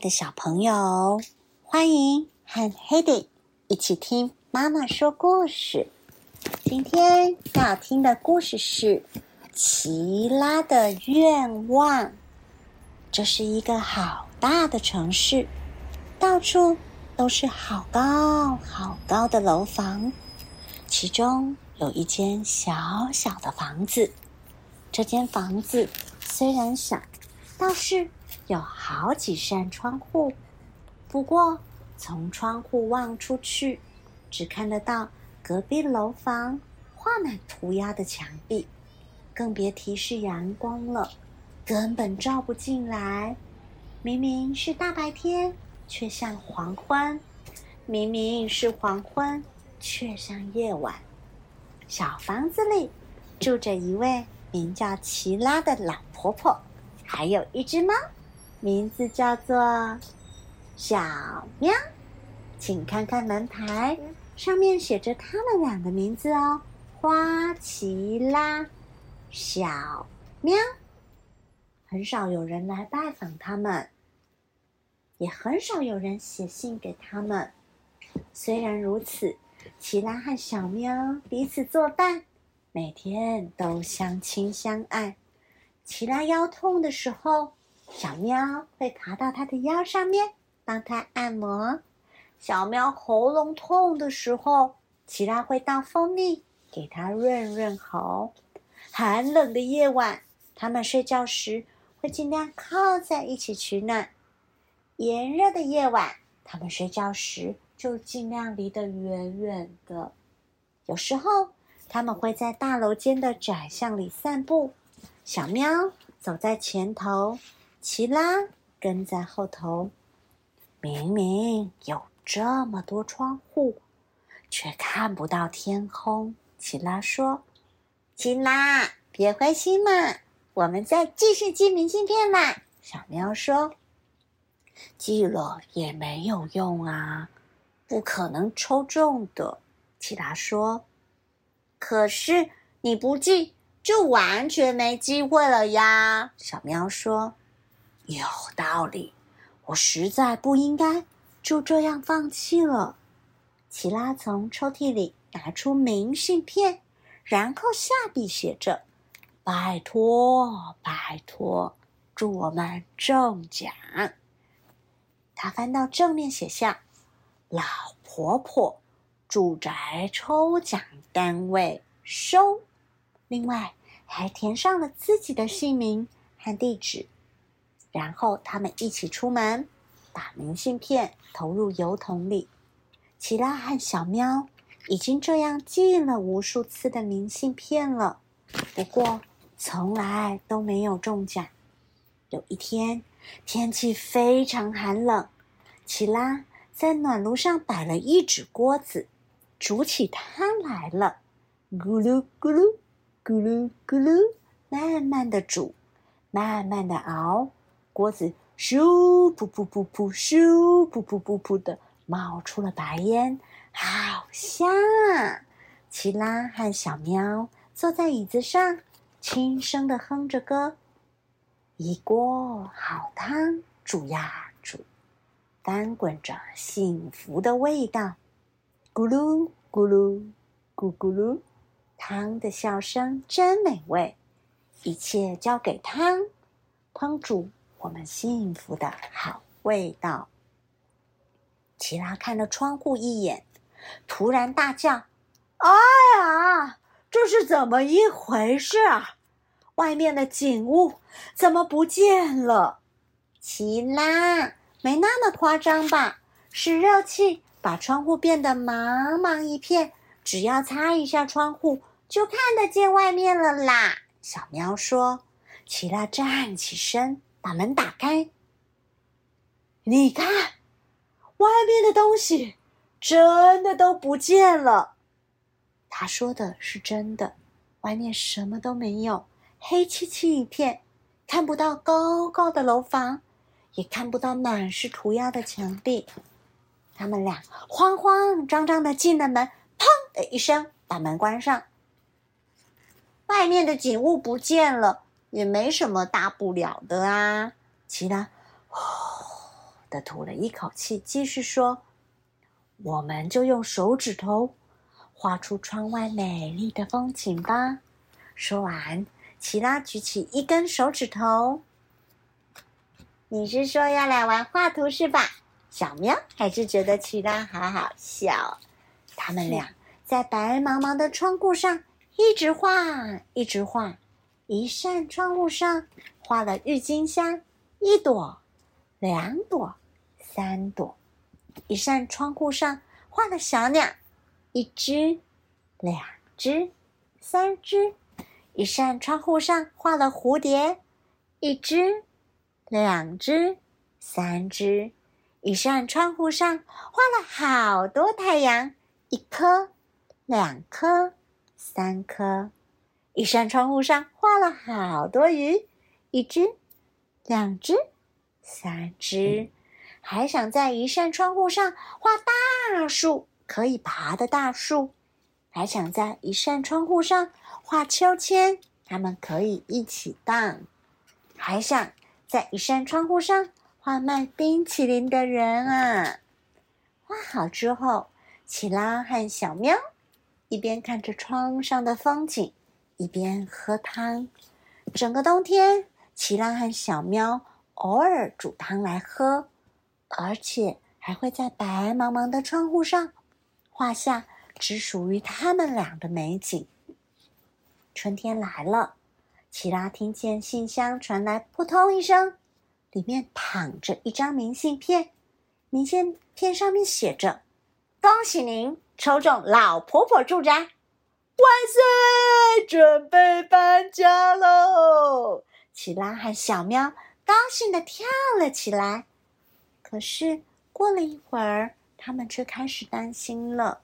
的小朋友，欢迎和 Hedy 一起听妈妈说故事。今天要听的故事是《奇拉的愿望》。这是一个好大的城市，到处都是好高好高的楼房，其中有一间小小的房子。这间房子虽然小，倒是有好几扇窗户。不过，从窗户望出去，只看得到隔壁楼房画满涂鸦的墙壁，更别提是阳光了，根本照不进来。明明是大白天，却像黄昏；明明是黄昏，却像夜晚。小房子里住着一位。名叫奇拉的老婆婆，还有一只猫，名字叫做小喵。请看看门牌，上面写着他们俩的名字哦：花奇拉、小喵。很少有人来拜访他们，也很少有人写信给他们。虽然如此，奇拉和小喵彼此作伴。每天都相亲相爱。奇拉腰痛的时候，小喵会爬到它的腰上面帮它按摩；小喵喉咙痛的时候，奇拉会倒蜂蜜给它润润喉。寒冷的夜晚，它们睡觉时会尽量靠在一起取暖；炎热的夜晚，它们睡觉时就尽量离得远远的。有时候。它们会在大楼间的窄巷里散步，小喵走在前头，奇拉跟在后头。明明有这么多窗户，却看不到天空。奇拉说：“奇拉，别灰心嘛，我们再继续寄明信片嘛。”小喵说：“寄了也没有用啊，不可能抽中的。”奇拉说。可是你不寄，就完全没机会了呀。小喵说：“有道理，我实在不应该就这样放弃了。”奇拉从抽屉里拿出明信片，然后下笔写着：“拜托，拜托，祝我们中奖。”他翻到正面，写下：“老婆婆。”住宅抽奖单位收，另外还填上了自己的姓名和地址，然后他们一起出门，把明信片投入邮筒里。奇拉和小喵已经这样寄了无数次的明信片了，不过从来都没有中奖。有一天，天气非常寒冷，奇拉在暖炉上摆了一纸锅子。煮起汤来了，咕噜咕噜，咕噜咕噜，慢慢的煮，慢慢的熬，锅子咻噗噗噗噗，咻噗噗噗噗的冒出了白烟，好香啊！奇拉和小喵坐在椅子上，轻声的哼着歌，一锅好汤煮呀煮，翻滚着幸福的味道。咕噜咕噜咕咕噜，汤的笑声真美味。一切交给汤，烹煮我们幸福的好味道。奇拉看了窗户一眼，突然大叫：“哎呀，这是怎么一回事啊？外面的景物怎么不见了？”奇拉，没那么夸张吧？是热气。把窗户变得茫茫一片，只要擦一下窗户，就看得见外面了啦。小喵说：“奇拉站起身，把门打开。你看，外面的东西真的都不见了。”他说的是真的，外面什么都没有，黑漆漆一片，看不到高高的楼房，也看不到满是涂鸦的墙壁。他们俩慌慌张张的进了门，砰的一声把门关上。外面的景物不见了，也没什么大不了的啊。奇拉，呼，的吐了一口气，继续说：“我们就用手指头画出窗外美丽的风景吧。”说完，奇拉举起一根手指头。你是说要来玩画图是吧？小喵还是觉得奇拉好好笑。他们俩在白茫茫的窗户上一直画，一直画。一扇窗户上画了郁金香，一朵、两朵、三朵。一扇窗户上画了小鸟，一只、两只、三只。一扇窗户上画了蝴蝶，一只、两只、三只。一扇窗户上画了好多太阳，一颗、两颗、三颗。一扇窗户上画了好多鱼，一只、两只、三只，还想在一扇窗户上画大树，可以爬的大树，还想在一扇窗户上画秋千，它们可以一起荡，还想在一扇窗户上画卖冰淇淋的人啊！画好之后，奇拉和小喵一边看着窗上的风景。一边喝汤，整个冬天，奇拉和小喵偶尔煮汤来喝，而且还会在白茫茫的窗户上画下只属于他们俩的美景。春天来了，奇拉听见信箱传来扑通一声，里面躺着一张明信片，明信片上面写着：“恭喜您抽中老婆婆住宅。”万岁！准备搬家喽！奇拉和小喵高兴的跳了起来。可是过了一会儿，他们却开始担心了。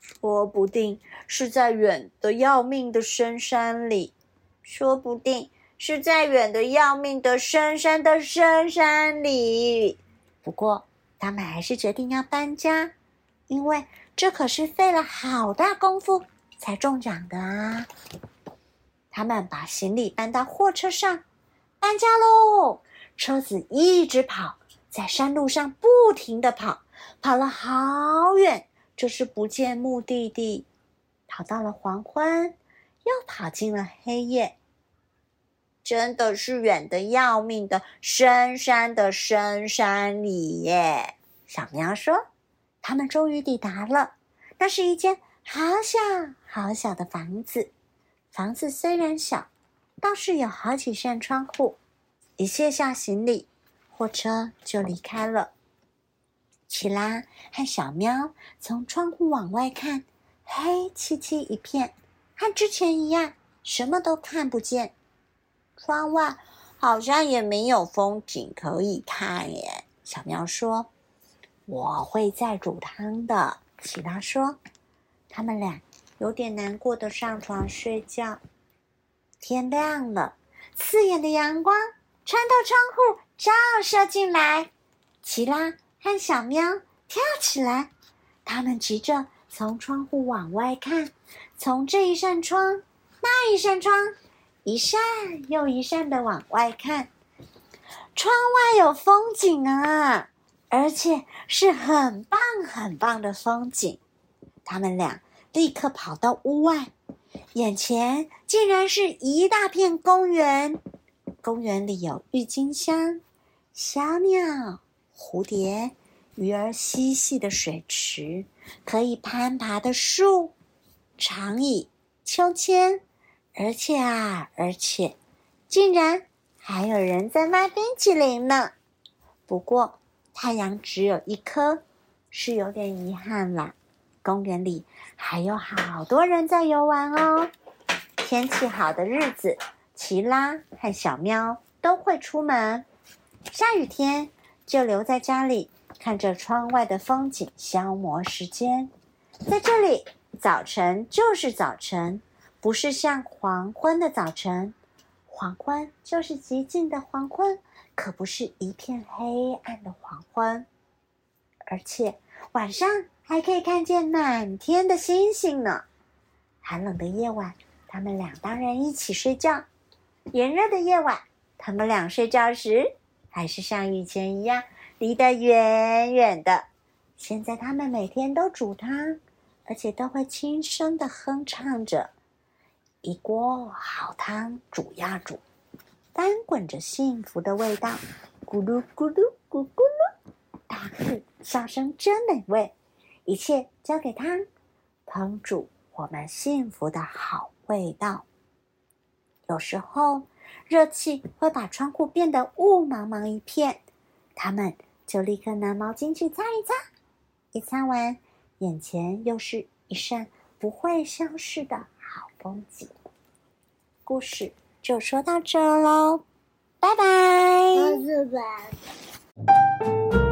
说不定是在远的要命的深山里，说不定是在远的要命的深山的深山里。不过，他们还是决定要搬家，因为这可是费了好大功夫。才中奖的啊！他们把行李搬到货车上，搬家喽！车子一直跑，在山路上不停的跑，跑了好远，就是不见目的地。跑到了黄昏，又跑进了黑夜，真的是远的要命的深山的深山里耶！小喵说：“他们终于抵达了，那是一间。”好小好小的房子，房子虽然小，倒是有好几扇窗户。一卸下行李，货车就离开了。奇拉和小喵从窗户往外看，黑漆漆一片，和之前一样，什么都看不见。窗外好像也没有风景可以看耶。小喵说：“我会再煮汤的。”奇拉说。他们俩有点难过的上床睡觉。天亮了，刺眼的阳光穿透窗户照射进来。奇拉和小喵跳起来，他们急着从窗户往外看，从这一扇窗、那一扇窗，一扇又一扇的往外看。窗外有风景啊，而且是很棒很棒的风景。他们俩立刻跑到屋外，眼前竟然是一大片公园。公园里有郁金香、小鸟、蝴蝶、鱼儿嬉戏的水池，可以攀爬的树、长椅、秋千，而且啊，而且，竟然还有人在卖冰淇淋呢。不过太阳只有一颗，是有点遗憾了。公园里还有好多人在游玩哦。天气好的日子，奇拉和小喵都会出门；下雨天就留在家里，看着窗外的风景消磨时间。在这里，早晨就是早晨，不是像黄昏的早晨；黄昏就是极静的黄昏，可不是一片黑暗的黄昏。而且晚上。还可以看见满天的星星呢。寒冷的夜晚，他们俩当然一起睡觉；炎热的夜晚，他们俩睡觉时还是像以前一样离得远远的。现在他们每天都煮汤，而且都会轻声的哼唱着。一锅好汤煮呀煮，翻滚着幸福的味道，咕噜咕噜咕咕噜，大呼笑声真美味。一切交给它，烹煮我们幸福的好味道。有时候热气会把窗户变得雾茫茫一片，他们就立刻拿毛巾去擦一擦。一擦完，眼前又是一扇不会消失的好风景。故事就说到这喽，拜拜。拜拜。